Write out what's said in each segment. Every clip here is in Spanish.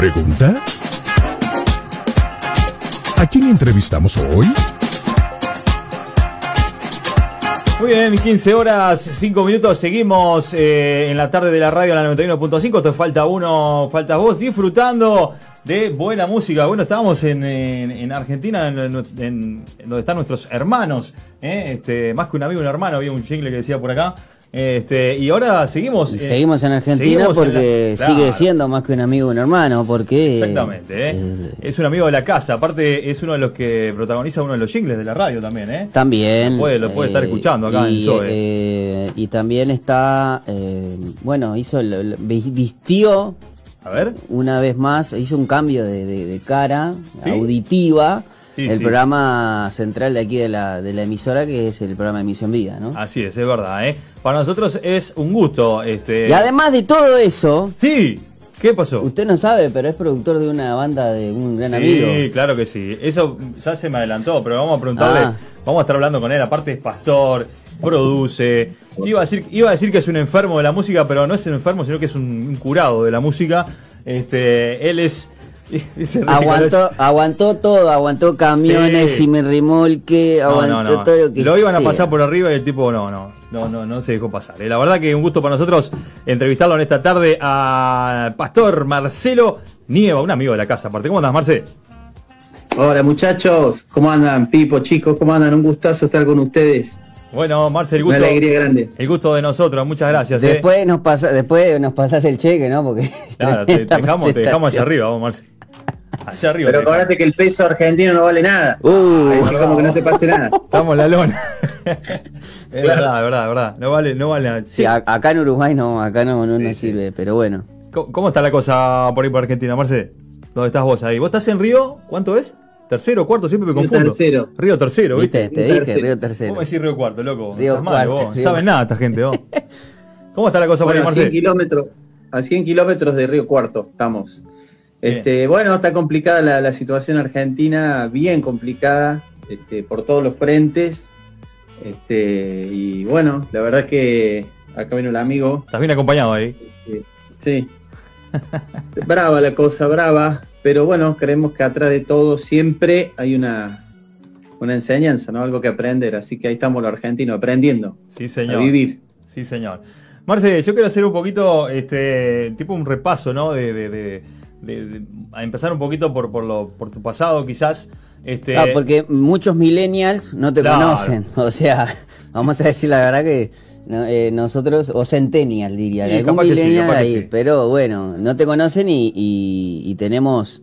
¿Pregunta? ¿A quién entrevistamos hoy? Muy bien, 15 horas, 5 minutos, seguimos eh, en la tarde de la radio a la 91.5, te falta uno, falta vos, disfrutando de buena música. Bueno, estábamos en, en- en Argentina, en, en- en donde están nuestros hermanos, ¿eh? este, más que un amigo, un hermano, había un jingle que decía por acá. Este, y ahora seguimos. Y seguimos en Argentina seguimos en porque la- sigue Claro. siendo más que un amigo, un hermano, porque... Exactamente, ¿eh? es un amigo de la casa. Aparte, es uno de los que protagoniza uno de los jingles de la radio también, ¿eh? También. Lo puede- lo puede estar escuchando acá en y, Zoe. eh, y también está, eh, bueno, hizo, el- el- vistió A ver. una vez más, hizo un cambio de, de- de cara ¿Sí? auditiva. Sí, el sí. programa central de aquí de la, de la emisora, que es el programa de Emisión Vida, ¿no? Así es, es verdad, ¿eh? Para nosotros es un gusto. Este... Y además de todo eso, Sí, ¿qué pasó? usted no sabe, pero es productor de una banda de un gran sí, amigo. claro que sí. Eso ya se me adelantó, pero vamos a preguntarle. Ah. Vamos a estar hablando con él. Aparte es pastor, produce. Iba a, decir, iba a decir que es un enfermo de la música, pero no es un enfermo, sino que es un, un curado de la música. Este, él es. Aguantó, aguantó todo, aguantó camiones Sí. y mi remolque, aguantó no, no. todo lo que iban a pasar por arriba y el tipo no, no, no, no, no se dejó pasar. Eh, La verdad que un gusto para nosotros entrevistarlo en esta tarde a Pastor Marcelo Nieva, un amigo de la casa. Aparte, ¿cómo andas, Marce? Hola muchachos, ¿cómo andan? Pipo, chicos, ¿cómo andan? Un gustazo estar con ustedes. Bueno, Marce, el Una gusto, alegría grande. el gusto de nosotros. Muchas gracias. eh. Después nos pasa, después nos pasás el cheque, ¿no? Porque Claro, te, dejamos, te dejamos allá presentación. arriba, vamos, Marce. Allá arriba. Pero acordate que el peso argentino no vale nada. Uh. Así como que no te pase nada. Estamos en la lona. es verdad, es verdad, es verdad. No vale, no vale. nada. Sí, a- acá en Uruguay no, acá no, no, Sí, no sí. sirve, pero bueno. ¿Cómo, cómo está la cosa por ahí por Argentina, Marce? ¿Dónde estás vos ahí? ¿Vos estás en Río? ¿Cuánto es? ¿Tercero, cuarto? Siempre me Río confundo. tercero. Río tercero, ¿viste? ¿Viste? Te dije, tercero. Río Tercero. ¿Cómo decís Río Cuarto, loco? Río Cuarto, vos. Río- No saben nada esta gente, vos. ¿Cómo está la cosa Bueno, a por ahí, 100 Marce? kilómetros, a 100 kilómetros de Río Cuarto estamos. Este, bueno, está complicada la, la situación argentina, bien complicada, este, por todos los frentes. Este, y bueno, la verdad que acá vino el amigo. Estás bien acompañado ahí. Sí. sí. brava la cosa, brava. Pero bueno, creemos que atrás de todo siempre hay una, una enseñanza, ¿no? Algo que aprender. Así que ahí estamos los argentinos aprendiendo Sí, a señor. vivir. Sí, señor. Marce, yo quiero hacer un poquito, este, tipo un repaso, ¿no? De, de- de- de- de- a empezar un poquito por, por, lo, por tu pasado, quizás. Este, Ah, porque muchos millennials no te Claro. conocen. O sea, vamos a decir la verdad que no, eh, nosotros, o centennial diría, Sí, algún sí, millennial que ahí, sí. pero bueno, no te conocen y, y- y tenemos,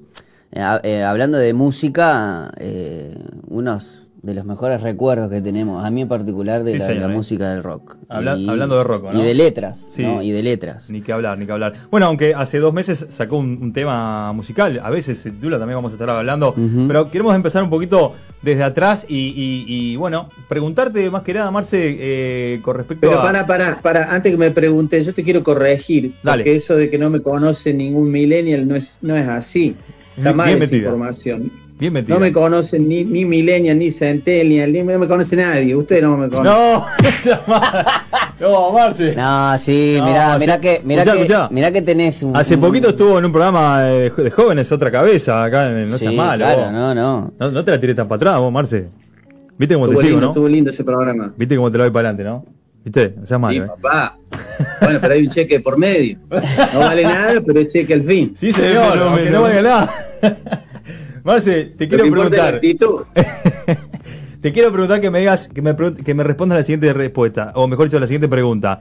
eh, eh, hablando de música, eh, unos de los mejores recuerdos que tenemos, a mí en particular, de Sí, la, señor, la eh. música del rock. Habla- hablando de rock, ¿no? Y de letras, Sí. ¿no? Y de letras. Ni que hablar, ni que hablar. Bueno, aunque hace dos meses sacó un, un tema musical, a veces se titula, también vamos a estar hablando, pero queremos empezar un poquito desde atrás y, y- y, bueno, preguntarte más que nada, Marce, eh, con respecto Pero a... para, para, para, antes que me preguntes, yo te quiero corregir, Dale. porque eso de que no me conoce ningún millennial no es, no es así. Está mal esa información. Bien metido. No me conocen ni, ni millennial, ni centennial, ni no me conoce nadie. Usted no me conoce. No, no, Marce. No, sí, No, mirá, sí. mirá que, mirá Escuchá, que, escuchá. mirá que tenés un... Hace un- poquito estuvo en un programa de, jóvenes, otra cabeza, acá en No Sí, seas malo. claro, vos. no, no. No, no te la tiré tan para atrás, vos, Marce. ¿Viste cómo estuvo te sigo, lindo, no? estuvo lindo ese programa. ¿Viste cómo te lo voy para adelante, no? ¿Viste? No seas malo, Sí, eh. papá. Bueno, pero hay un cheque por medio. No vale nada, pero es cheque al fin. Sí, señor, aunque no valga nada. Marce, te quiero preguntar. Te quiero preguntar que me digas, que me, que me respondas la siguiente respuesta, o mejor dicho, la siguiente pregunta.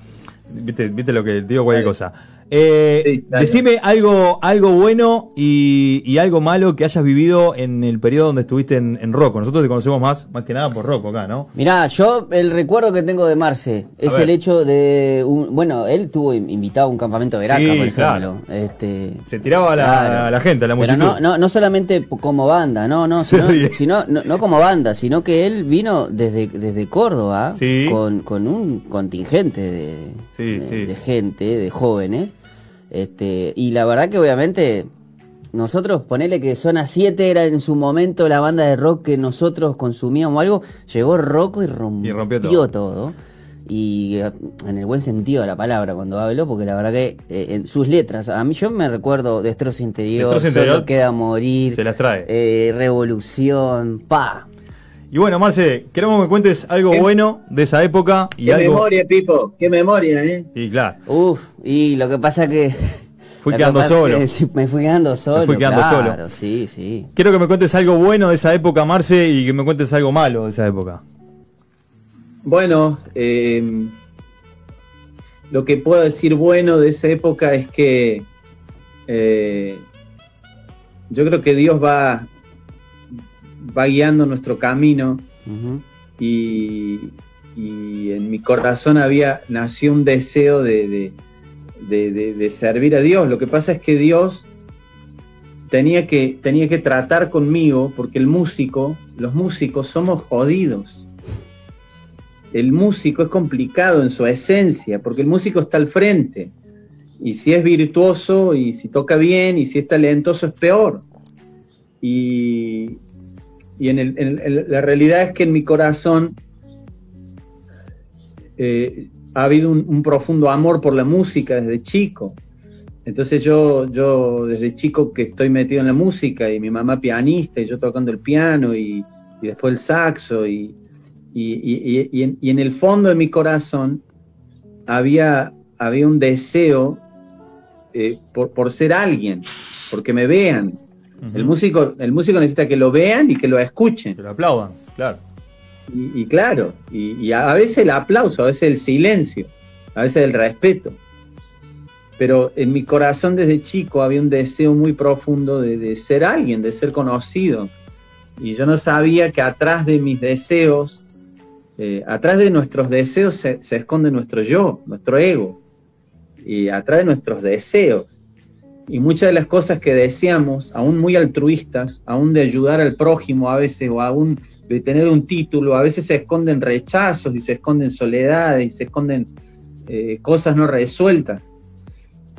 Viste, viste lo que digo cualquier cosa. Eh, Sí, decime algo, algo bueno y, y algo malo que hayas vivido en el periodo donde estuviste en, en Rocco. Nosotros te conocemos más, más que nada por Rocco acá, ¿no? Mirá, yo el recuerdo que tengo de Marce es ver. el hecho de un, bueno, él tuvo in- invitado a un campamento de Veraca, Sí, por ejemplo. claro. Este, Se tiraba a la, Claro. a la gente, a la pero multitud. no, no, no solamente como banda, no, no, sino, Sí. sino- no, no como banda, sino que él vino desde, desde Córdoba Sí. con, con un contingente de, Sí, de- sí. de gente, de jóvenes. Este, y la verdad que obviamente nosotros, ponele que Zona 7 era en su momento la banda de rock que nosotros consumíamos algo, llegó Rocco y rompió, Y rompió todo. todo. y eh, en el buen sentido de la palabra cuando hablo, porque la verdad que eh, en sus letras, a mí yo me recuerdo Destrozo Interior, Destrozo Interior, Solo Queda Morir, se las trae. eh, Revolución, pa. Y bueno, Marce, queremos que me cuentes algo ¿Qué? bueno de esa época y Qué algo. memoria, Pipo, qué memoria, ¿eh? Y claro, Uf, y lo que pasa que... Fui quedando solo. que me fui quedando solo. fui quedando claro, solo. sí, sí. quiero que me cuentes algo bueno de esa época, Marce, y que me cuentes algo malo de esa época. Bueno, eh, lo que puedo decir bueno de esa época es que eh, yo creo que Dios va, va guiando nuestro camino y, y en mi corazón había nació un deseo de, de- de- de- de servir a Dios. Lo que pasa es que Dios tenía que, tenía que tratar conmigo porque el músico, los músicos somos jodidos. El músico es complicado en su esencia porque el músico está al frente. Y si es virtuoso y si toca bien y si es talentoso es peor. Y, y en, el- la realidad es que en mi corazón eh, ha habido un, un profundo amor por la música desde chico. Entonces yo, yo desde chico que estoy metido en la música y mi mamá pianista y yo tocando el piano y, y después el saxo y- y- y en, y en el fondo de mi corazón había, había un deseo eh, por, por ser alguien, porque me vean. El músico, el músico necesita que lo vean y que lo escuchen. Que lo aplaudan, claro. Y, y claro, y, y a veces el aplauso, a veces el silencio, a veces el respeto. Pero en mi corazón desde chico había un deseo muy profundo de, de ser alguien, de ser conocido. Y yo no sabía que atrás de mis deseos, eh, atrás de nuestros deseos se, se esconde nuestro yo, nuestro ego. Y atrás de nuestros deseos. Y muchas de las cosas que deseamos, aún muy altruistas, aún de ayudar al prójimo a veces, o aún de tener un título, a veces se esconden rechazos y se esconden soledades y se esconden eh, cosas no resueltas.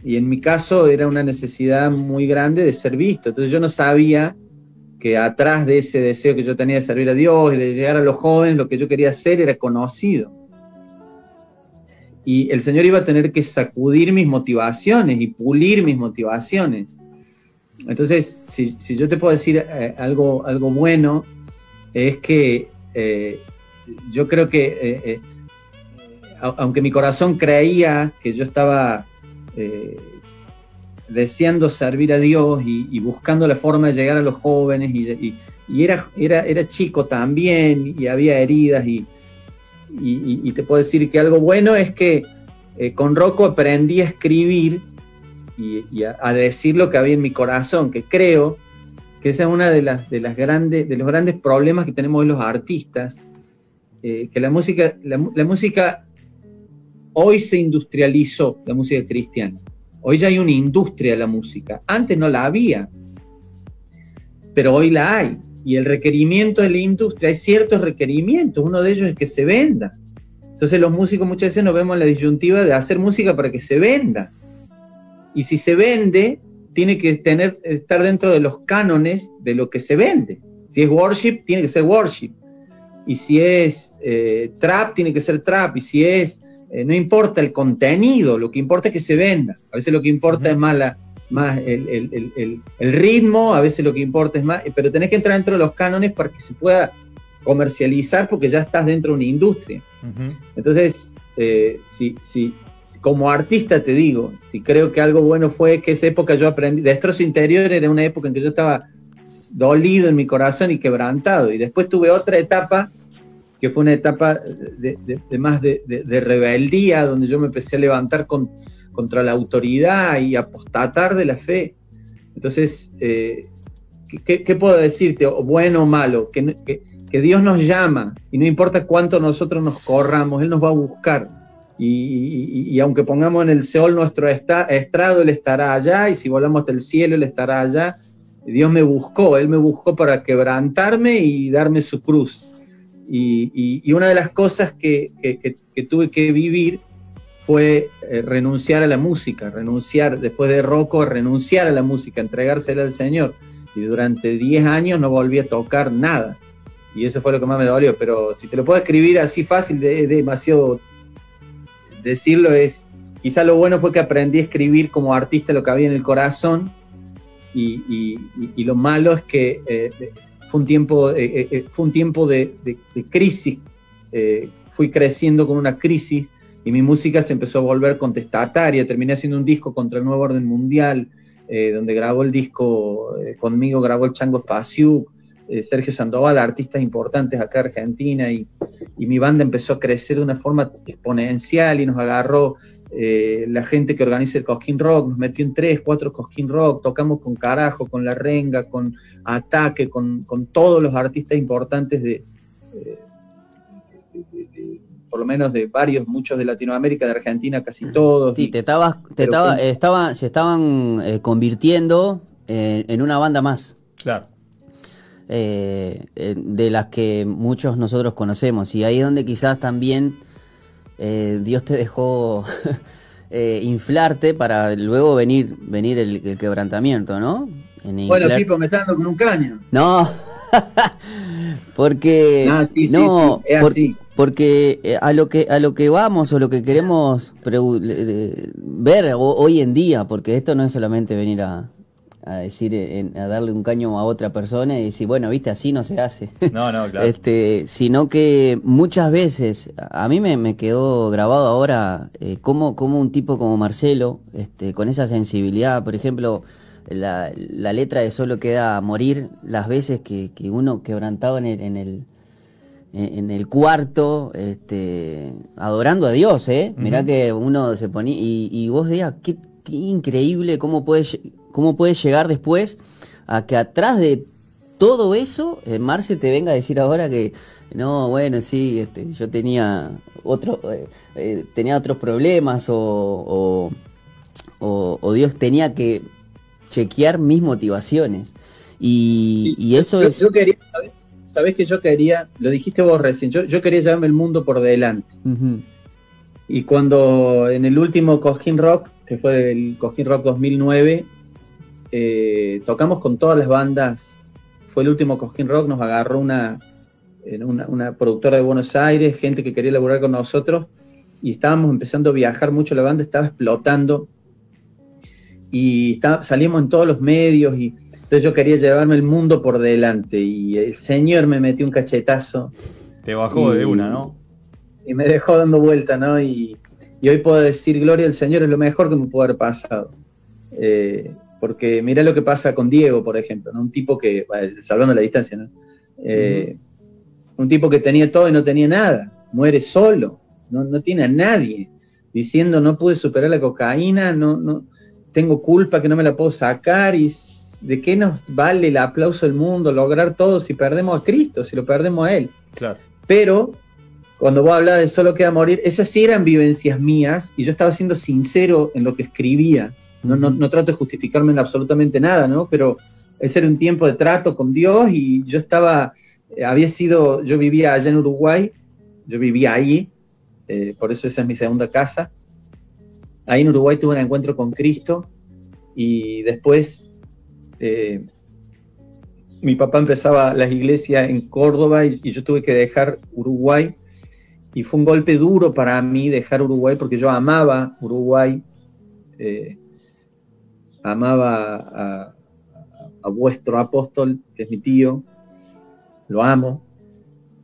Y en mi caso era una necesidad muy grande de ser visto. Entonces yo no sabía que atrás de ese deseo que yo tenía de servir a Dios y de llegar a los jóvenes, lo que yo quería hacer era conocido. Y el Señor iba a tener que sacudir mis motivaciones y pulir mis motivaciones. Entonces, si, yo te puedo decir eh, algo, algo bueno, es que eh, yo creo que, eh, aunque mi corazón creía que yo estaba deseando servir a Dios y, buscando la forma de llegar a los jóvenes, y, y- y era, era, era chico también, y había heridas, y, y- te puedo decir que algo bueno es que eh, con Rocco aprendí a escribir y, a, decir lo que había en mi corazón, que creo que esa es una de las, de las grandes, de los grandes problemas que tenemos hoy los artistas, eh, que la música, la música hoy se industrializó, la música cristiana. Hoy ya hay una industria de la música. Antes no la había, pero hoy la hay. Y el requerimiento de la industria, hay ciertos requerimientos, uno de ellos es que se venda. Entonces los músicos muchas veces nos vemos en la disyuntiva de hacer música para que se venda. Y si se vende, tiene que tener, estar dentro de los cánones de lo que se vende. Si es worship, tiene que ser worship. Y si es eh, trap, tiene que ser trap. Y si es, eh, no importa el contenido, lo que importa es que se venda. A veces lo que importa es más, la, más el, el- el- el- ritmo, a veces lo que importa es más, pero tenés que entrar dentro de los cánones para que se pueda comercializar porque ya estás dentro de una industria. Ujú. Entonces, eh, si, si, como artista te digo, si creo que algo bueno fue que esa época yo aprendí, Destrozo Interior era una época en que yo estaba dolido en mi corazón y quebrantado, y después tuve otra etapa que fue una etapa de, de- de más de- de rebeldía, donde yo me empecé a levantar con- contra la autoridad y apostatar de la fe. Entonces, eh, ¿qué- ¿qué, qué puedo decirte? Bueno o malo, que, Dios nos llama y no importa cuánto nosotros nos corramos, Él nos va a buscar. Y, aunque pongamos en el Seol nuestro estrado, Él estará allá, y si volamos hasta el cielo, Él estará allá. Dios me buscó, Él me buscó para quebrantarme y darme su cruz. Y, y- una de las cosas que- que tuve que vivir fue eh, renunciar a la música, renunciar, después de Rocco, renunciar a la música, entregársela al Señor. Y durante 10 años no volví a tocar nada. Y eso fue lo que más me dolió. Pero si te lo puedo escribir así fácil, de- es demasiado decirlo es, quizá lo bueno fue que aprendí a escribir como artista lo que había en el corazón y, lo malo es que eh, fue un tiempo, eh, fue un tiempo de, crisis, fui creciendo con una crisis y mi música se empezó a volver contestataria, terminé haciendo un disco contra el nuevo orden mundial, donde grabó el disco conmigo, grabó el Chango Espacio, Sergio Sandoval, artistas importantes acá en Argentina, y, y, mi banda empezó a crecer de una forma exponencial y nos agarró eh, la gente que organiza el Cosquín Rock, nos metió en tres, cuatro Cosquín Rock, tocamos con Carajo, con La Renga, con Ataque, con, todos los artistas importantes de, por lo menos de varios, muchos de Latinoamérica, de Argentina, casi todos. Sí, te estabas, te estaba, se estaban eh, convirtiendo en una banda más. Claro. Eh, de las que muchos nosotros conocemos. Y ahí es donde quizás también eh, Dios te dejó eh, inflarte para luego venir, venir el, quebrantamiento, ¿no? bueno, Pipo, me está dando con un caño. No, porque ah, no, porque eh, a lo que a lo que vamos o lo que queremos ver hoy en día, porque esto no es solamente venir a, a decir, a darle un caño a otra persona y decir, bueno, viste, así no se hace. No, no, claro. este, sino que muchas veces, a mí me, quedó grabado ahora eh, como, como un tipo como Marcelo, este, con esa sensibilidad, por ejemplo, la, la letra de Solo queda morir, las veces que, que uno quebrantaba en el, en el en el cuarto, este, adorando a Dios, ¿eh? Mirá que uno se ponía, y, y vos veas, qué, qué increíble cómo puede ¿Cómo puedes llegar después a que atrás de todo eso, eh, Marce te venga a decir ahora que no, bueno, sí, este, yo tenía otro, eh, eh, tenía otros problemas o, Dios tenía que chequear mis motivaciones. Y, eso es... Yo quería, ¿sabés, que yo quería, lo dijiste vos recién, yo, yo quería llevarme el mundo por delante. Y cuando en el último Cosquín Rock, que fue el Cosquín Rock 2009, eh, tocamos con todas las bandas. Fue el último Cosquín Rock, nos agarró una, una, productora de Buenos Aires, gente que quería laburar con nosotros, y estábamos empezando a viajar mucho, la banda estaba explotando, y salimos en todos los medios, y entonces yo quería llevarme el mundo por delante, y el señor me metió un cachetazo. Te bajó de una, ¿no? Y me dejó dando vuelta, ¿no? Y, hoy puedo decir, Gloria al Señor es lo mejor que me pudo haber pasado. Eh, porque mira lo que pasa con Diego, por ejemplo, un tipo que, salvando la distancia, ¿no? Eh, un tipo que tenía todo y no tenía nada, muere solo, no, tiene a nadie, diciendo no pude superar la cocaína, no, no, tengo culpa que no me la puedo sacar y de qué nos vale el aplauso del mundo, lograr todo si perdemos a Cristo, si lo perdemos a Él. Claro. Pero cuando vos hablabas de solo queda morir, esas sí eran vivencias mías y yo estaba siendo sincero en lo que escribía no, trato de justificarme en absolutamente nada, ¿no? Pero ese era un tiempo de trato con Dios y yo estaba, eh, había sido, yo vivía allá en Uruguay, yo vivía ahí, eh, por eso esa es mi segunda casa. Ahí en Uruguay tuve un encuentro con Cristo y después eh, mi papá empezaba las iglesias en Córdoba y, yo tuve que dejar Uruguay. Y fue un golpe duro para mí dejar Uruguay porque yo amaba Uruguay amaba a, vuestro apóstol, que es mi tío, lo amo,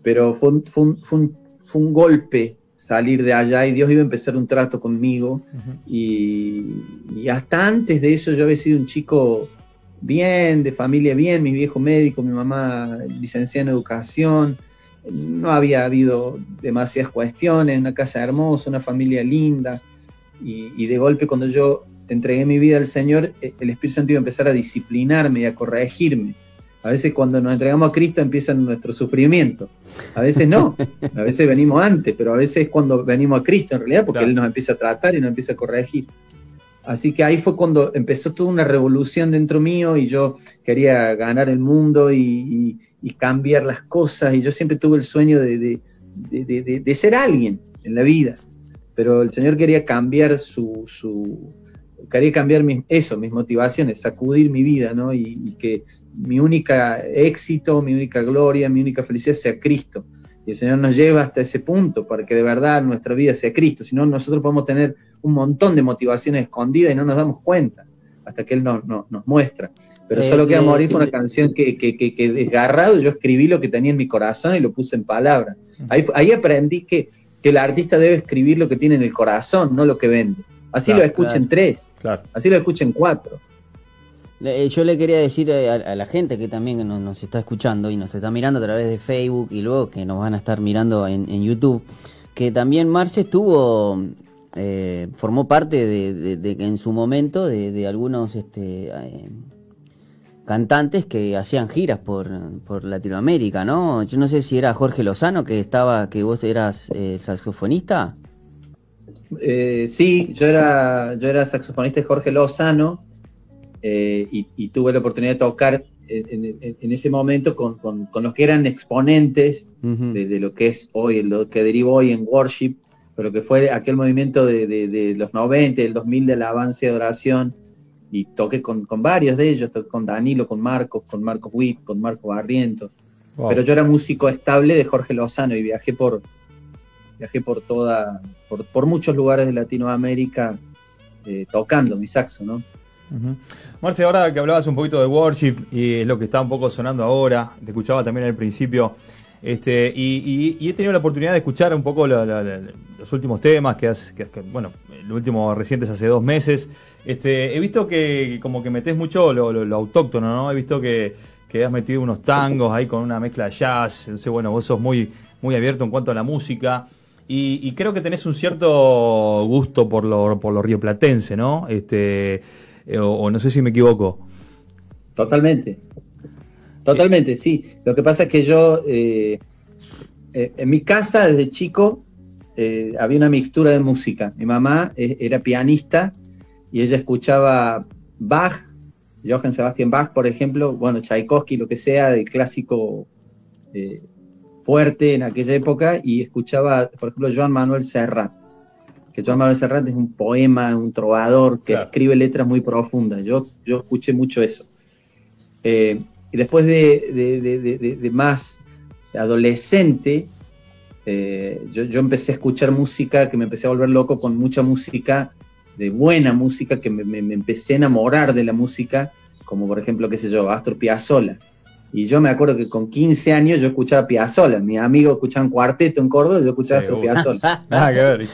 pero fue un, golpe salir de allá y Dios iba a empezar un trato conmigo. Y, hasta antes de eso yo había sido un chico bien, de familia bien, mi viejo médico, mi mamá licenciada en educación, no había habido demasiadas cuestiones, una casa hermosa, una familia linda y, y de golpe cuando yo entregué mi vida al Señor, eh, el Espíritu Santo iba a empezar a disciplinarme y a corregirme. A veces cuando nos entregamos a Cristo empieza nuestro sufrimiento. A veces no, a veces venimos antes, pero a veces es cuando venimos a Cristo en realidad, porque Él nos empieza a tratar y nos empieza a corregir. Así que ahí fue cuando empezó toda una revolución dentro mío y yo quería ganar el mundo y, cambiar las cosas y yo siempre tuve el sueño de, de, ser alguien en la vida, pero el Señor quería cambiar su, quería cambiar eso, mis motivaciones, sacudir mi vida, ¿no? Y, que mi única éxito, mi única gloria, mi única felicidad sea Cristo. Y el Señor nos lleva hasta ese punto para que de verdad nuestra vida sea Cristo. Si no, nosotros podemos tener un montón de motivaciones escondidas y no nos damos cuenta hasta que Él nos, nos, muestra. Pero eh, solo queda eh, morir fue una canción que, que, que, desgarrado yo escribí lo que tenía en mi corazón y lo puse en palabras. Ahí, ahí aprendí que, que el artista debe escribir lo que tiene en el corazón, no lo que vende. Así lo escuchen tres, así lo escuchen cuatro. Eh, yo le quería decir a, la gente que también nos, está escuchando y nos está mirando a través de Facebook y luego que nos van a estar mirando en, YouTube, que también Marce estuvo, eh, formó parte de, en su momento de, algunos este, eh, cantantes que hacían giras por, Latinoamérica, ¿no? Yo no sé si era Jorge Lozano que estaba, que vos eras saxofonista. sí, yo era, yo era saxofonista de Jorge Lozano eh, y, tuve la oportunidad de tocar en, ese momento con, los que eran exponentes de, lo que es hoy, lo que deriva hoy en worship, pero que fue aquel movimiento de, los 90, del 2000 del avance de oración, y toqué con, varios de ellos, toqué con Danilo, con Marcos, con Marcos Witt, con Marco Barrientos, pero yo era músico estable de Jorge Lozano y viajé por, viajé por toda, por, muchos lugares de Latinoamérica eh, tocando mi saxo, ¿no? Marce, ahora que hablabas un poquito de worship y es lo que está un poco sonando ahora, te escuchaba también al principio, este, y, he tenido la oportunidad de escuchar un poco los últimos temas que has, bueno, el último reciente es hace dos meses. Este, he visto que como que metes mucho lo, autóctono, ¿no? He visto que, has metido unos tangos ahí con una mezcla de jazz. Entonces, bueno, vos sos muy, muy abierto en cuanto a la música. Y, creo que tenés un cierto gusto por lo, por lo rioplatense, ¿no? Este, eh, o, no sé si me equivoco. Totalmente. Totalmente, sí. Lo que pasa es que yo, eh, eh, en mi casa desde chico, había una mixtura de música. Mi mamá era pianista y ella escuchaba Bach, Johann Sebastian Bach, por ejemplo, bueno, Tchaikovsky, lo que sea, de clásico fuerte en aquella época, y escuchaba, por ejemplo, Joan Manuel Serrat que Joan Manuel Serrat es un poema, un trovador que escribe letras muy profundas. Yo, yo escuché mucho eso. Eh, y después de, más adolescente, eh, yo, empecé a escuchar música, que me empecé a volver loco con mucha música, de buena música, que me, empecé a enamorar de la música, como por ejemplo, qué sé yo, Astor Piazzolla. Y yo me acuerdo que con 15 años yo escuchaba Piazzolla. Mis amigos escuchaban cuarteto en Córdoba, yo escuchaba Astor Piazzolla. ah, qué ver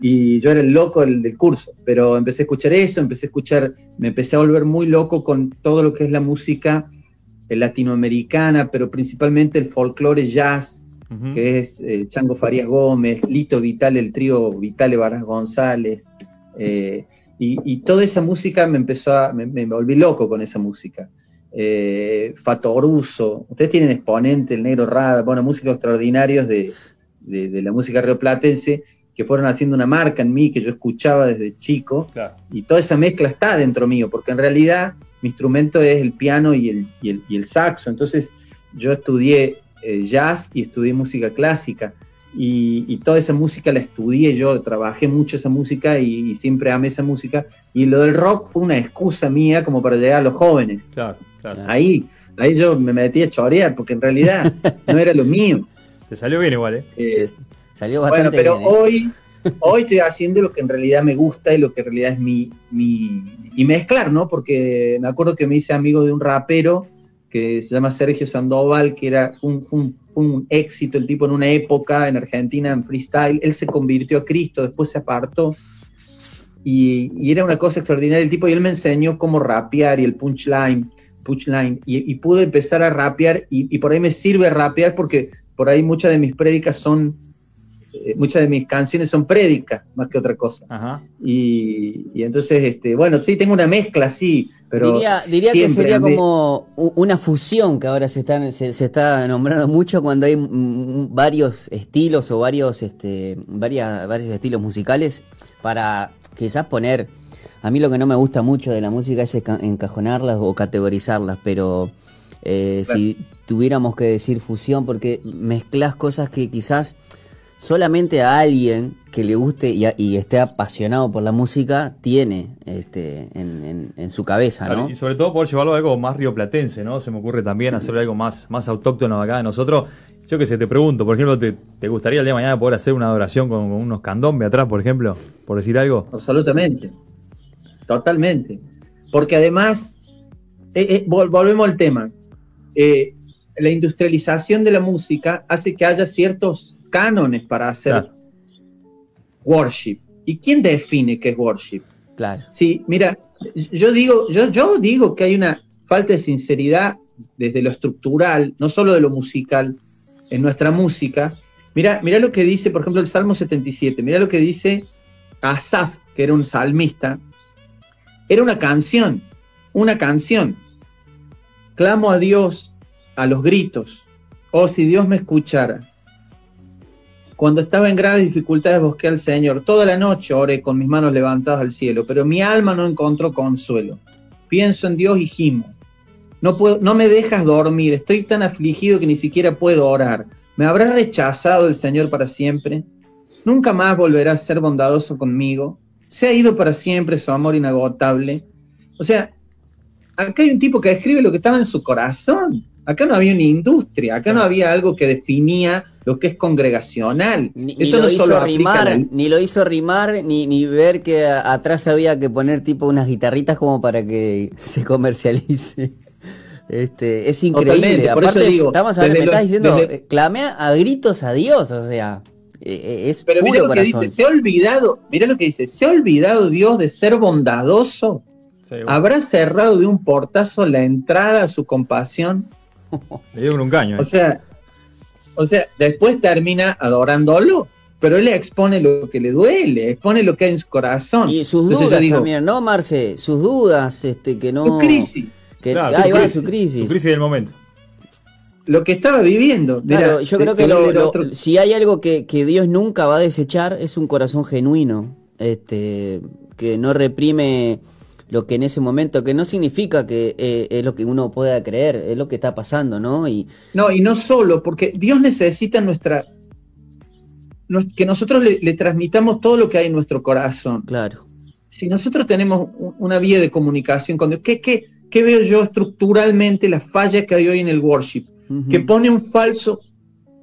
y, yo era el loco del, curso, pero empecé a escuchar eso, empecé a escuchar, me empecé a volver muy loco con todo lo que es la música eh, latinoamericana, pero principalmente el folclore jazz, que es eh, Chango Farías Gómez, Lito Vital, el trío Vitale Varas González, eh, y, toda esa música me empezó a, me, volví loco con esa música. Eh, Fatoruso, ustedes tienen exponente, el Negro Rada, bueno, músicos extraordinarios de, de, la música rioplatense que fueron haciendo una marca en mí que yo escuchaba desde chico y toda esa mezcla está dentro mío porque en realidad mi instrumento es el piano y el, y el, saxo. Entonces yo estudié eh, jazz y estudié música clásica y, toda esa música la estudié yo, trabajé mucho esa música y, siempre amé esa música. Y lo del rock fue una excusa mía como para llegar a los jóvenes. Ahí, ahí yo me metí a chorear porque en realidad no era lo mío te salió bien igual, ¿eh? eh salió bastante bueno, pero ¿eh? hoy, hoy estoy haciendo lo que en realidad me gusta y lo que en realidad es mi, mi... Y mezclar, ¿no? Porque me acuerdo que me hice amigo de un rapero que se llama Sergio Sandoval, que era, fue un, éxito el tipo en una época en Argentina en freestyle. Él se convirtió a Cristo, después se apartó. Y, era una cosa extraordinaria el tipo, y él me enseñó cómo rapear y el punchline, punchline, y, y pude empezar a rapear, y, y, por ahí me sirve rapear porque por ahí muchas de mis prédicas son, eh, muchas de mis canciones son prédicas más que otra cosa. Y, entonces, este, bueno, sí, tengo una mezcla, sí, pero... Diría, que sería como una fusión que ahora se, están, se, está nombrando mucho cuando hay varios estilos o varios, este, varias, varios estilos musicales para quizás poner... A mí lo que no me gusta mucho de la música es encajonarlas o categorizarlas, pero eh, si tuviéramos que decir fusión, porque mezclas cosas que quizás solamente a alguien que le guste y, esté apasionado por la música tiene este, en, su cabeza, ¿no? Y sobre todo poder llevarlo a algo más rioplatense, ¿no? Se me ocurre también hacer algo más, más autóctono acá de nosotros. Yo que sé, te pregunto, por ejemplo, ¿te, gustaría el día de mañana poder hacer una adoración con, unos candombe atrás, por ejemplo? Por decir algo. Absolutamente. Totalmente. Porque además, eh, eh, volvemos al tema. Eh, la industrialización de la música hace que haya ciertos cánones para hacer worship. ¿Y quién define qué es worship? Claro. Sí, mira, yo digo, yo, yo digo que hay una falta de sinceridad desde lo estructural, no solo de lo musical, en nuestra música. Mira, mira lo que dice, por ejemplo, el Salmo 77, mira lo que dice Asaf, que era un salmista. Era una canción, una canción. Clamo a Dios a los gritos. Oh, si Dios me escuchara. Cuando estaba en graves dificultades busqué al Señor. Toda la noche oré con mis manos levantadas al cielo, pero mi alma no encontró consuelo. Pienso en Dios y gimo. No, puedo, no me dejas dormir, estoy tan afligido que ni siquiera puedo orar. ¿Me habrá rechazado el Señor para siempre? ¿Nunca más volverá a ser bondadoso conmigo? ¿Se ha ido para siempre su amor inagotable? O sea, acá hay un tipo que escribe lo que estaba en su corazón. Acá no había una industria, acá no había algo que definía lo que es congregacional. Ni, Eso lo hizo rimar, ni lo hizo rimar, ni, ni ver que atrás había que poner tipo unas guitarritas como para que se comercialice. Este, es increíble. Aparte, estamos me estás diciendo, eh, clame a gritos a Dios, o sea, eh, eh, es Pero mira lo que dice, se ha olvidado, mira lo que dice, se ha olvidado Dios de ser bondadoso. ¿Habrá cerrado de un portazo la entrada a su compasión? Le dio un caño. O sea, o sea, después termina adorándolo, pero él expone lo que le duele, expone lo que hay en su corazón. Y sus dudas también, ¿no, Marce? Sus dudas, este, que no. Su crisis. Que, ahí va su crisis. Su crisis del momento. Lo que estaba viviendo. Claro, yo creo que si hay algo que, que, Dios nunca va a desechar es un corazón genuino, este, que no reprime lo que en ese momento, que no significa que eh, es lo que uno pueda creer, es lo que está pasando, ¿no? Y, no, y no solo, porque Dios necesita nuestra que nosotros le, transmitamos todo lo que hay en nuestro corazón. Claro. Si nosotros tenemos una vía de comunicación con Dios, ¿qué, qué, qué veo yo estructuralmente la falla que hay hoy en el worship? Que pone un falso,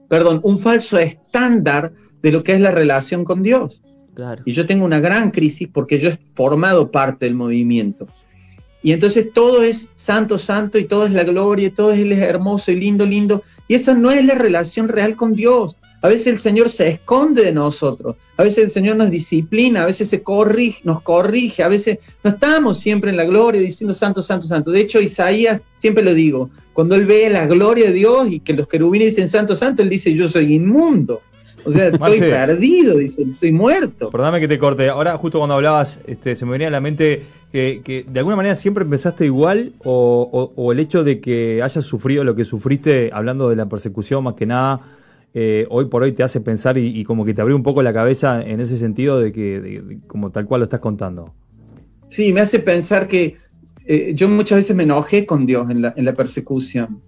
perdón, un falso estándar de lo que es la relación con Dios. Y yo tengo una gran crisis porque yo he formado parte del movimiento. Y entonces todo es santo, santo, y todo es la gloria, y todo es hermoso y lindo, lindo. Y esa no es la relación real con Dios. A veces el Señor se esconde de nosotros, a veces el Señor nos disciplina, a veces se corrige, nos corrige, a veces no estamos siempre en la gloria diciendo santo, santo, santo. De hecho, Isaías, siempre lo digo, cuando él ve la gloria de Dios y que los querubines dicen santo, santo, él dice yo soy inmundo. O sea, estoy perdido, dice, estoy muerto. Perdóname que te corte. Ahora, justo cuando hablabas, este, se me venía a la mente que, de alguna manera siempre empezaste igual o, el hecho de que hayas sufrido lo que sufriste, hablando de la persecución más que nada, eh, hoy por hoy te hace pensar y, como que te abrió un poco la cabeza en ese sentido de que, como tal cual lo estás contando. Sí, me hace pensar que eh, yo muchas veces me enojé con Dios en la, en la persecución.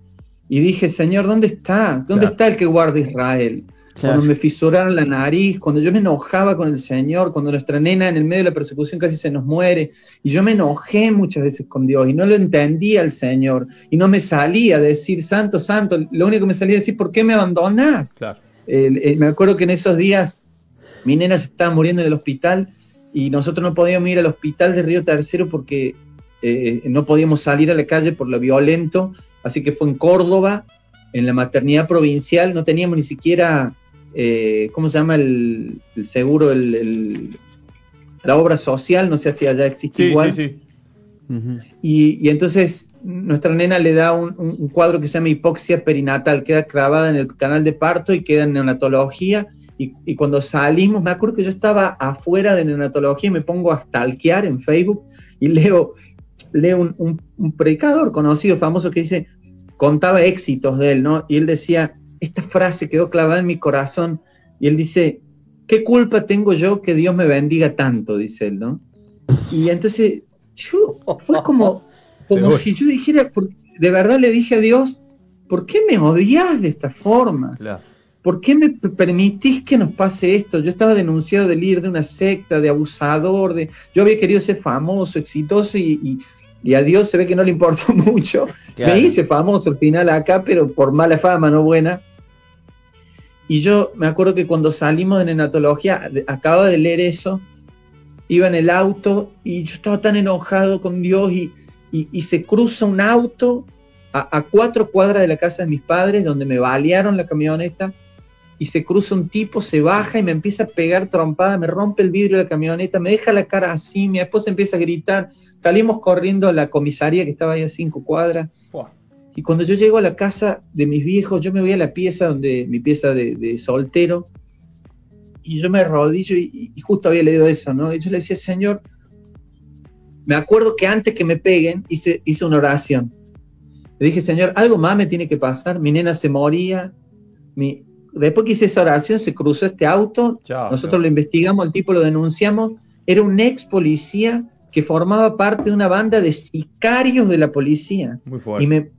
Y dije, Señor, ¿dónde está? ¿Dónde está el que guarda Israel? Cuando me fisuraron la nariz, cuando yo me enojaba con el Señor, cuando nuestra nena en el medio de la persecución casi se nos muere, y yo me enojé muchas veces con Dios y no lo entendía el Señor, y no me salía a decir, Santo, Santo, lo único que me salía a decir, ¿por qué me abandonas? me acuerdo que en esos días mi nena se estaba muriendo en el hospital y nosotros no podíamos ir al hospital de Río Tercero porque eh, no podíamos salir a la calle por lo violento, así que fue en Córdoba, en la maternidad provincial, no teníamos ni siquiera eh, ¿cómo se llama el, seguro? El, la obra social, no sé si allá existe igual. Sí, sí. y, entonces nuestra nena le da un, cuadro que se llama hipoxia perinatal, queda grabada en el canal de parto y queda en neonatología. Y, cuando salimos, me acuerdo que yo estaba afuera de neonatología y me pongo a stalkear en Facebook y leo, leo un, un predicador conocido, famoso, que dice, contaba éxitos de él, ¿no? Y él decía, esta frase quedó clavada en mi corazón y él dice, ¿qué culpa tengo yo que Dios me bendiga tanto? Dice él, ¿no? Y entonces yo, fue como, como si yo dijera, de verdad le dije a Dios, ¿por qué me odias de esta forma? ¿por qué me permitís que nos pase esto? Yo estaba denunciado de líder de una secta, de abusador, de yo había querido ser famoso, exitoso y, a Dios se ve que no le importó mucho. Me hice famoso al final acá, pero por mala fama, no buena. Y yo me acuerdo que cuando salimos de nenatología, acaba de leer eso, iba en el auto y yo estaba tan enojado con Dios y, se cruza un auto a, a, cuatro cuadras de la casa de mis padres donde me balearon la camioneta y se cruza un tipo, se baja y me empieza a pegar trompada, me rompe el vidrio de la camioneta, me deja la cara así, mi esposa empieza a gritar, salimos corriendo a la comisaría que estaba ahí a cinco cuadras. Y cuando yo llego a la casa de mis viejos, yo me voy a la pieza donde mi pieza de, soltero, y yo me arrodillo y, justo había leído eso, ¿no? Y yo le decía, Señor, me acuerdo que antes que me peguen hice, hice una oración. Le dije, Señor, algo más me tiene que pasar, mi nena se moría, mi, después que hice esa oración, se cruzó este auto, nosotros lo investigamos, el tipo lo denunciamos, era un ex policía que formaba parte de una banda de sicarios de la policía. Muy fuerte. Y me,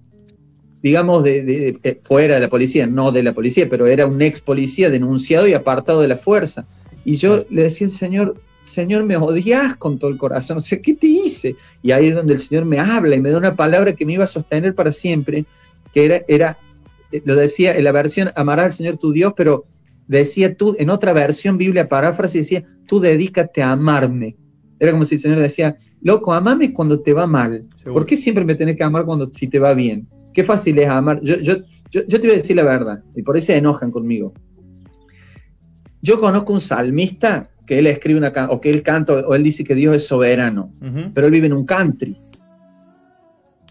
digamos, de, eh, fuera de la policía, no de la policía, pero era un ex policía denunciado y apartado de la fuerza. Y yo le decía al Señor, Señor, me odias con todo el corazón, o sea, ¿qué te hice? Y ahí es donde el Señor me habla y me da una palabra que me iba a sostener para siempre, que era, era eh, lo decía en la versión amarás al Señor tu Dios, pero decía tú, en otra versión, Biblia paráfrasis, decía, tú dedícate a amarme. Era como si el Señor decía, loco, amame cuando te va mal. ¿Por qué siempre me tenés que amar cuando si te va bien? Qué fácil es amar. Yo, yo, yo, te voy a decir la verdad, y por eso se enojan conmigo. Yo conozco un salmista que él escribe una o que él canta, o él dice que Dios es soberano, pero él vive en un country.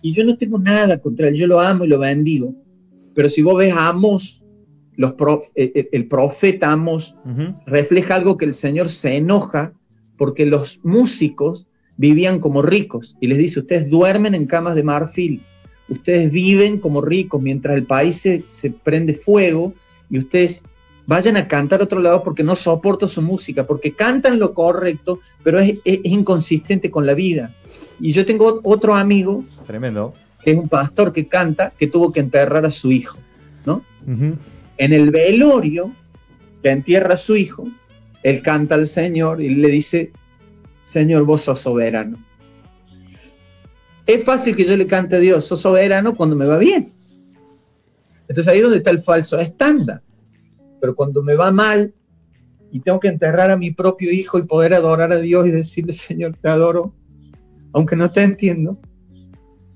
Y yo no tengo nada contra él, yo lo amo y lo bendigo. Pero si vos ves a Amos, los eh, eh, el, profeta Amos refleja algo que el Señor se enoja porque los músicos vivían como ricos y les dice, ustedes duermen en camas de marfil, ustedes viven como ricos mientras el país se, prende fuego y ustedes vayan a cantar a otro lado porque no soporto su música, porque cantan lo correcto, pero es, es, inconsistente con la vida. Y yo tengo otro amigo Tremendo que es un pastor que canta, que tuvo que enterrar a su hijo, ¿no? En el velorio que entierra a su hijo, él canta al Señor y le dice, Señor, vos sos soberano. Es fácil que yo le cante a Dios, sos soberano cuando me va bien. Entonces ahí es donde está el falso estándar. Pero cuando me va mal y tengo que enterrar a mi propio hijo y poder adorar a Dios y decirle, Señor, te adoro, aunque no te entiendo,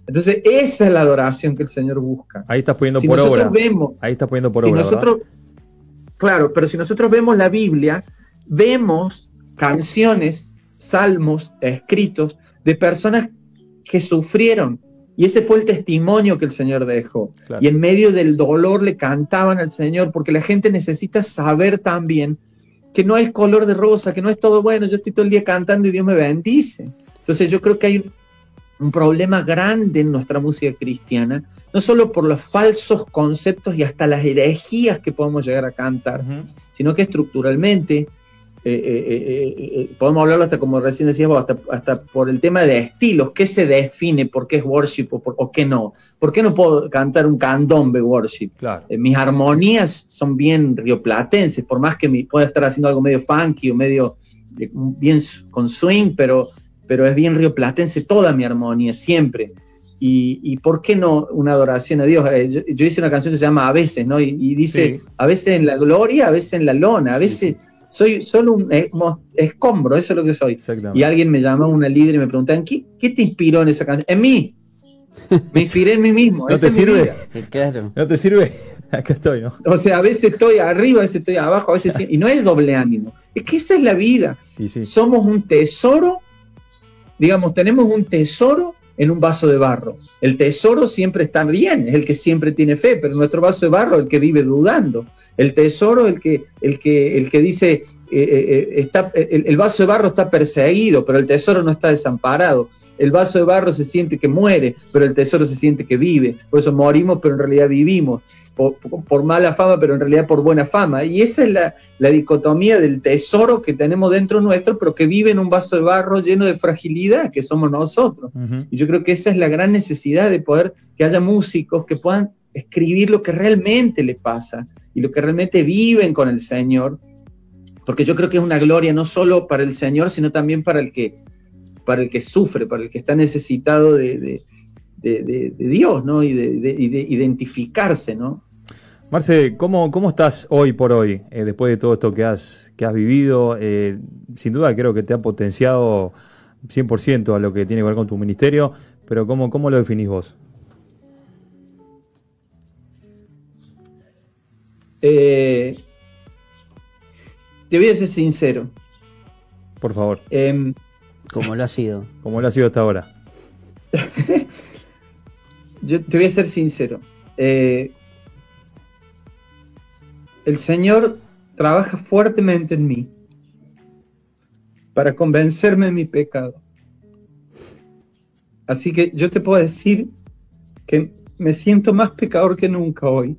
entonces, esa es la adoración que el Señor busca. Ahí estás poniendo por obra. Vemos, Ahí estás poniendo por si obra. Nosotros, claro, pero si nosotros vemos la Biblia, vemos canciones, salmos, escritos de personas que sufrieron. Y ese fue el testimonio que el Señor dejó. Y en medio del dolor le cantaban al Señor, porque la gente necesita saber también que no es color de rosa, que no es todo bueno, yo estoy todo el día cantando y Dios me bendice. Entonces yo creo que hay un problema grande en nuestra música cristiana, no solo por los falsos conceptos y hasta las herejías que podemos llegar a cantar, sino que estructuralmente, eh, eh, eh, podemos hablarlo hasta como recién decíamos, hasta, hasta, por el tema de estilos, qué se define, por qué es worship o, qué no. ¿Por qué no puedo cantar un candombe worship? mis armonías son bien rioplatenses, por más que me pueda estar haciendo algo medio funky o medio bien con swing, pero pero es bien rioplatense toda mi armonía, siempre. Y, ¿por qué no una adoración a Dios? Eh, yo, hice una canción que se llama A veces, ¿no? Y, dice, a veces en la gloria, a veces en la lona, a veces soy solo un escombro, eso es lo que soy. Y alguien me llamó, una líder, y me preguntan, ¿qué, ¿qué te inspiró en esa canción? En mí. Me inspiré en mí mismo. ¿No te sirve? ¿No te sirve? Acá estoy, ¿no? O sea, a veces estoy arriba, a veces estoy abajo, a veces sí. Y no es doble ánimo. Es que esa es la vida. Somos un tesoro digamos, tenemos un tesoro en un vaso de barro. El tesoro siempre está bien, es el que siempre tiene fe, pero nuestro vaso de barro el que vive dudando. El tesoro, el que, el que, el que dice, eh, eh, eh, está, el, vaso de barro está perseguido, pero el tesoro no está desamparado. El vaso de barro se siente que muere, pero el tesoro se siente que vive. Por eso morimos, pero en realidad vivimos por, mala fama, pero en realidad por buena fama. Y esa es la, dicotomía del tesoro que tenemos dentro nuestro, pero que vive en un vaso de barro lleno de fragilidad, que somos nosotros. Y yo creo que esa es la gran necesidad de poder que haya músicos que puedan escribir lo que realmente le pasa y lo que realmente viven con el Señor, porque yo creo que es una gloria no solo para el Señor, sino también para el que, para el que sufre, para el que está necesitado de, Dios, ¿no? Y de, identificarse, ¿no? Marce, ¿cómo, ¿cómo estás hoy por hoy, eh, después de todo esto que has, que has vivido? Eh, sin duda creo que te ha potenciado 100% a lo que tiene que ver con tu ministerio, pero ¿cómo, cómo lo definís vos? Eh, te voy a ser sincero. Por favor. Em, como lo ha sido. Como lo ha sido hasta ahora. Yo te voy a ser sincero. Eh, el Señor trabaja fuertemente en mí para convencerme de mi pecado. Así que yo te puedo decir que me siento más pecador que nunca hoy.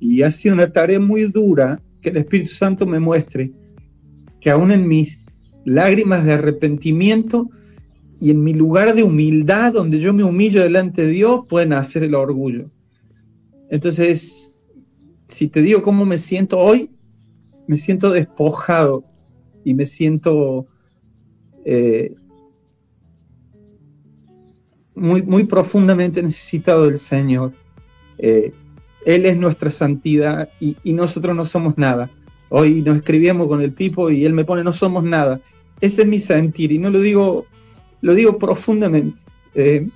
Y ha sido una tarea muy dura que el Espíritu Santo me muestre que aún en mis lágrimas de arrepentimiento y en mi lugar de humildad, donde yo me humillo delante de Dios, puede nacer el orgullo. Entonces, si te digo cómo me siento hoy, me siento despojado y me siento eh, muy, muy profundamente necesitado del Señor. Eh, él es nuestra santidad y, nosotros no somos nada. Hoy nos escribimos con el tipo y él me pone no somos nada. Ese es mi sentir y no lo digo, lo digo profundamente. Eh,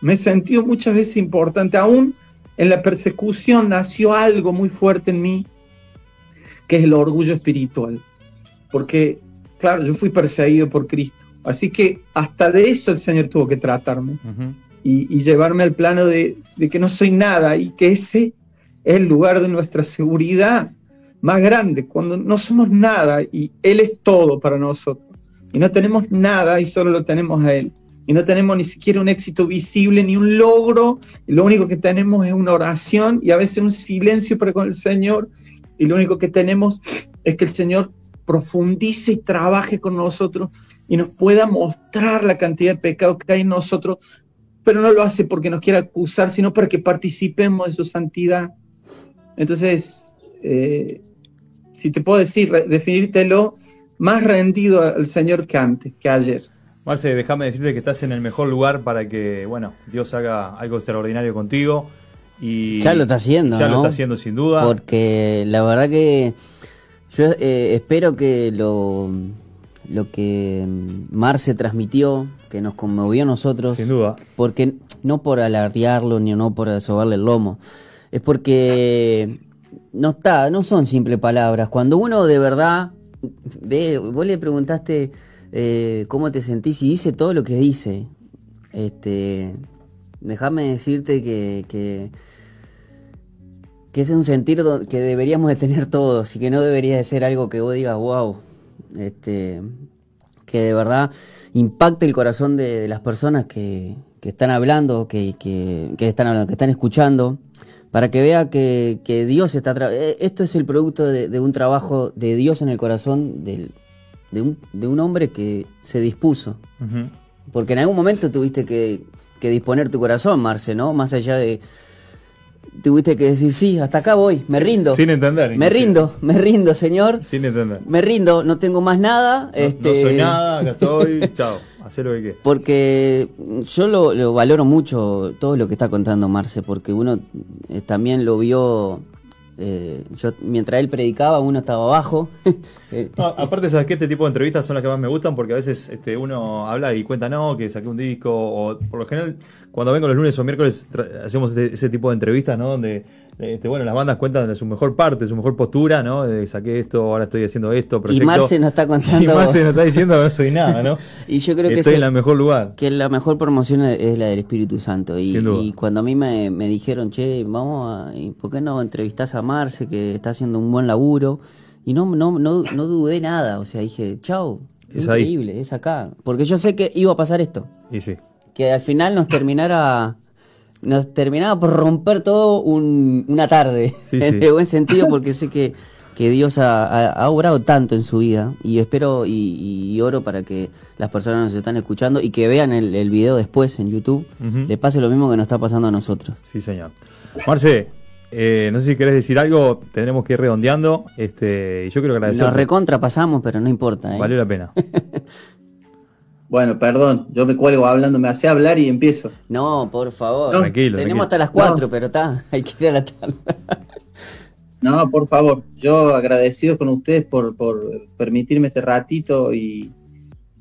me he sentido muchas veces importante. Aún en la persecución nació algo muy fuerte en mí, que es el orgullo espiritual. Porque, claro, yo fui perseguido por Cristo. Así que hasta de eso el Señor tuvo que tratarme y, llevarme al plano de, que no soy nada y que ese es el lugar de nuestra seguridad más grande, cuando no somos nada y Él es todo para nosotros. Y no tenemos nada y solo lo tenemos a Él. Y no tenemos ni siquiera un éxito visible ni un logro. Lo único que tenemos es una oración y a veces un silencio para con el Señor. Y lo único que tenemos es que el Señor profundice y trabaje con nosotros y nos pueda mostrar la cantidad de pecado que hay en nosotros pero no lo hace porque nos quiera acusar, sino para que participemos de su santidad. Entonces, eh, si te puedo decir, definírtelo, más rendido al Señor que antes, que ayer. Marce, déjame decirte que estás en el mejor lugar para que, bueno, Dios haga algo extraordinario contigo. Y ya lo está haciendo, Ya lo está haciendo sin duda. Porque la verdad que yo eh, espero que lo, lo que Marce transmitió, que nos conmovió a nosotros. Sin duda. Porque no por alardearlo ni no por sobarle el lomo, es porque no está, no son simples palabras. Cuando uno de verdad ve, vos le preguntaste eh, cómo te sentís y dice todo lo que dice. Este, déjame decirte que, que, que es un sentir que deberíamos de tener todos y que no debería de ser algo que vos digas, wow, este, que de verdad impacte el corazón de, las personas que, están hablando, que, están hablando, que están escuchando, para que vea que, Dios está... Eh, esto es el producto de, un trabajo de Dios en el corazón de, un, hombre que se dispuso. Porque en algún momento tuviste que, que disponer tu corazón, Marce, ¿no? Más allá de, tuviste que decir, sí, hasta acá voy, me rindo. Sin entender. Me rindo, me rindo, señor. Sin entender. Me rindo, no tengo más nada. No, este... soy nada, acá estoy, chao, hacé lo que quieras. Porque yo lo, valoro mucho todo lo que está contando Marce, porque uno eh, también lo vio eh, yo, mientras él predicaba, uno estaba abajo. Eh, aparte, ¿sabes que Este tipo de entrevistas son las que más me gustan porque a veces este, uno habla y cuenta, no, que saqué un disco, o por lo general, cuando vengo los lunes o miércoles, hacemos ese, tipo de entrevistas, ¿no? Donde este, bueno, las bandas cuentan de su mejor parte, su mejor postura, ¿no? De saqué esto, ahora estoy haciendo esto. Y Marce nos está contando. Y Marce nos está diciendo que no soy nada, ¿no? y yo creo que estoy en el mejor lugar. Que la mejor promoción es la del Espíritu Santo. Y, cuando a mí me, dijeron, che, vamos a. ¿Por qué no entrevistás a Marce, que está haciendo un buen laburo? Y no, no, no, no dudé nada. O sea, dije, chau, es increíble, es acá. Porque yo sé que iba a pasar esto. Y sí. Que al final nos terminara nos terminaba por romper todo una tarde, en el buen sentido, porque sé que que Dios ha, ha, obrado tanto en su vida y espero y, oro para que las personas nos están escuchando y que vean el, el video después en YouTube, le pase lo mismo que nos está pasando a nosotros. Sí, señor. Marce, eh, no sé si querés decir algo, tendremos que ir redondeando. Este, yo quiero agradecer. Nos recontra pasamos, pero no importa. ¿eh? Valió la pena. bueno, perdón, yo me cuelgo hablando, me hace hablar y empiezo. No, por favor. tranquilo. Tenemos hasta las 4, pero está, hay que ir a la tarde. No, por favor, yo agradecido con ustedes por, permitirme este ratito y,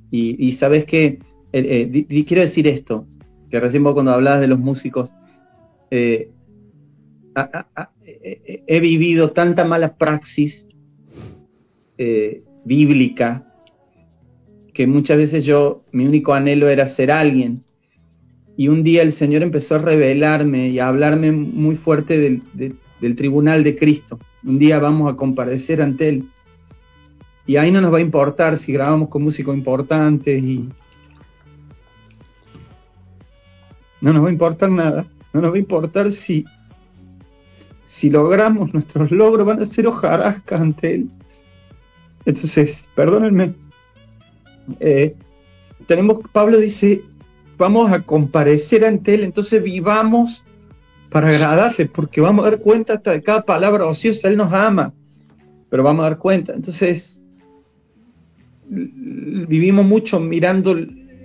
y, sabes que eh, eh, quiero decir esto, que recién vos cuando hablabas de los músicos, eh, he vivido tanta mala praxis bíblica que muchas veces yo, mi único anhelo era ser alguien. Y un día el Señor empezó a revelarme y a hablarme muy fuerte del, tribunal de Cristo. Un día vamos a comparecer ante Él. Y ahí no nos va a importar si grabamos con músicos importantes y... No nos va a importar nada. No nos va a importar si, si logramos nuestros logros, van a ser hojarascas ante Él. Entonces, perdónenme. Eh, tenemos, Pablo dice, vamos a comparecer ante Él, entonces vivamos para agradarle, porque vamos a dar cuenta hasta de cada palabra ociosa, Él nos ama, pero vamos a dar cuenta. Entonces, vivimos mucho mirando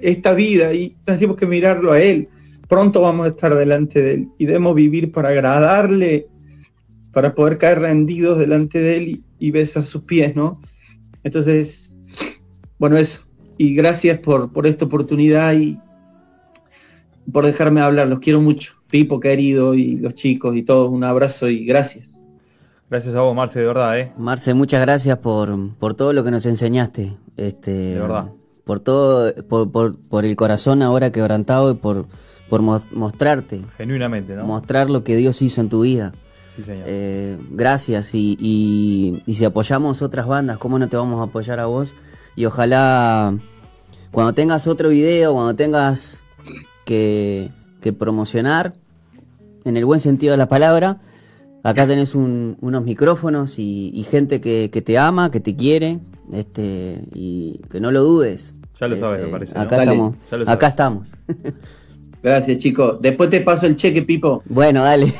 esta vida y tenemos que mirarlo a Él. Pronto vamos a estar delante de Él y debemos vivir para agradarle, para poder caer rendidos delante de Él y, besar sus pies, ¿no? Entonces, bueno, eso. Y gracias por, por esta oportunidad y por dejarme hablar. Los quiero mucho. Pipo querido y los chicos y todos, un abrazo y gracias. Gracias a vos, Marce, de verdad, ¿eh? Marce, muchas gracias por, por todo lo que nos enseñaste. Este, de verdad. Por todo, por, por, por el corazón ahora quebrantado y por, por mostrarte. Genuinamente, ¿no? Mostrar lo que Dios hizo en tu vida. Sí, señor. Eh, gracias. Y, y, y si apoyamos otras bandas, ¿cómo no te vamos a apoyar a vos? Y ojalá cuando tengas otro video, cuando tengas que, que promocionar, en el buen sentido de la palabra. Acá tenés unos micrófonos y, gente que, te ama, que te quiere, este, y que no lo dudes. Ya lo sabes, me este, parece. Acá estamos. Acá estamos. Gracias, chicos. Después te paso el cheque, Pipo. Bueno, dale.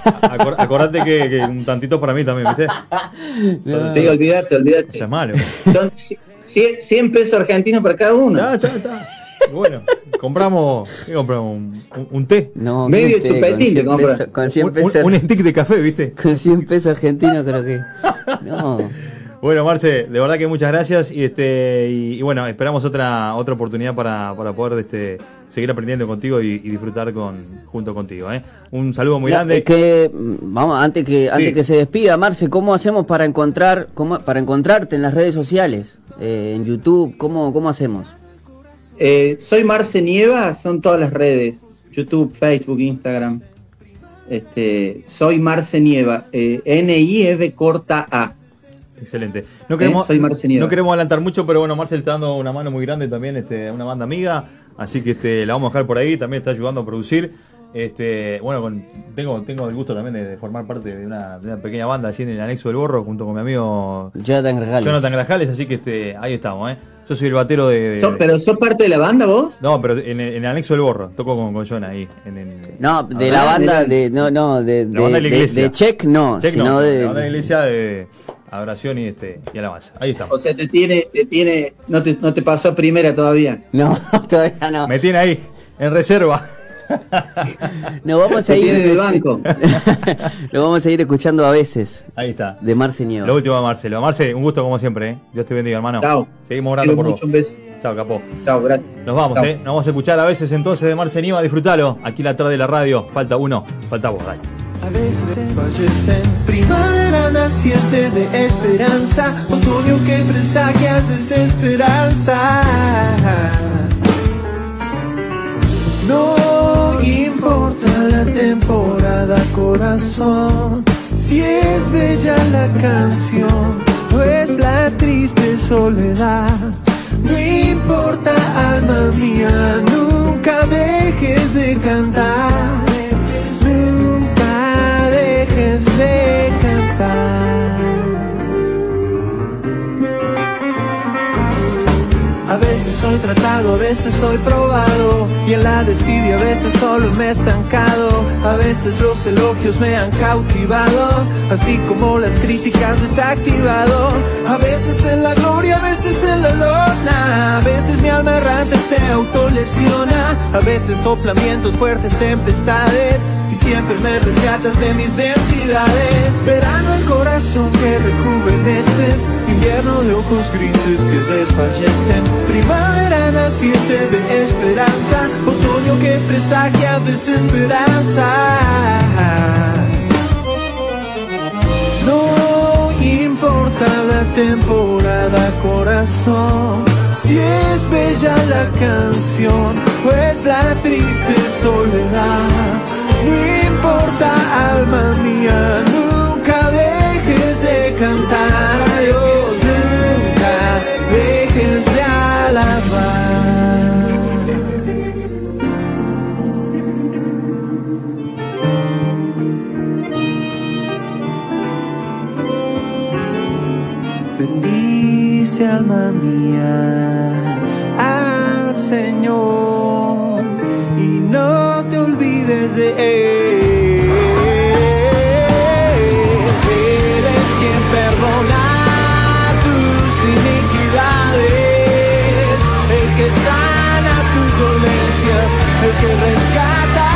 acordate que, un tantito para mí también, ¿viste? Sí, olvídate, olvídate. es malo. Son 100, pesos argentinos para cada uno. Está, está, está. Bueno, compramos, ¿qué compramos? ¿Un, té? No, medio chupetín con 100 pesos. Un, stick de café, ¿viste? Con 100 pesos argentinos creo que. No. Bueno, Marce, de verdad que muchas gracias y este y, bueno, esperamos otra otra oportunidad para, poder este, seguir aprendiendo contigo y, disfrutar con junto contigo. ¿eh? Un saludo muy grande. que vamos antes que antes que se despida, Marce, ¿cómo hacemos para encontrar cómo, para encontrarte en las redes sociales, eh, en YouTube? ¿Cómo cómo hacemos? Eh, soy Marce Nieva, son todas las redes, YouTube, Facebook, Instagram. Este, soy Marce Nieva, eh, N-I-E-V corta A. Excelente. No queremos, soy Marce Nieva. no queremos adelantar mucho, pero bueno, Marce le está dando una mano muy grande también este, una banda amiga, así que este, la vamos a dejar por ahí, también está ayudando a producir. Este, bueno, tengo, tengo el gusto también de, formar parte de una, pequeña banda así en el anexo del borro junto con mi amigo Jonathan Grajales. Jonathan Grajales, así que este, ahí estamos, ¿eh? Yo soy el batero de. ¿Pero sos parte de la banda vos? No, pero en el, anexo del borro. Toco con, con John ahí. no, de la banda de. No, no, de. de, banda de, la iglesia. de, Check no, sino no, de. La banda de la iglesia de adoración y, este, y alabanza. Ahí estamos. O sea, te tiene. Te tiene no, te, no te pasó primera todavía. No, todavía no. Me tiene ahí, en reserva. Nos vamos a ir. En el banco. Lo vamos a ir escuchando a veces. Ahí está. De Marce Nieva. Lo último de Marcelo. Marce, un gusto como siempre. ¿eh? Dios te bendiga, hermano. Chao. Seguimos orando por vos. Un beso. Chao, capó. Chao, gracias. Nos vamos, ¿eh? Nos vamos a escuchar a veces entonces de Marce Nieva. Disfrutalo. Aquí la tarde de la radio. Falta uno. Falta vos, dale. A veces fallecen primavera naciente de esperanza, otoño que presagias desesperanza. No importa la temporada, corazón, si es bella la canción o es la triste soledad. No importa, alma mía. Nunca dejes de cantar. Soy tratado, a veces soy probado y en la desidia a veces solo me he estancado. A veces los elogios me han cautivado, así como las críticas desactivado. A veces en la gloria, a veces en la lona, a veces mi alma errante se autolesiona, a veces soplamientos fuertes, tempestades y siempre me rescatas de mis densidades. Verano el corazón que rejuveneces, invierno de ojos grises que desfallecen, primavera naciente de esperanza, otoño que presagia desesperanza. No importa la temporada, corazón. Si es bella la canción, pues la triste soledad. No importa, alma mía, nunca dejes de cantar a Dios, nunca dejes de alabar. Bendice alma mía al Señor y no te olvides de Él. Él es quien perdona tus iniquidades, el que sana tus dolencias, el que rescata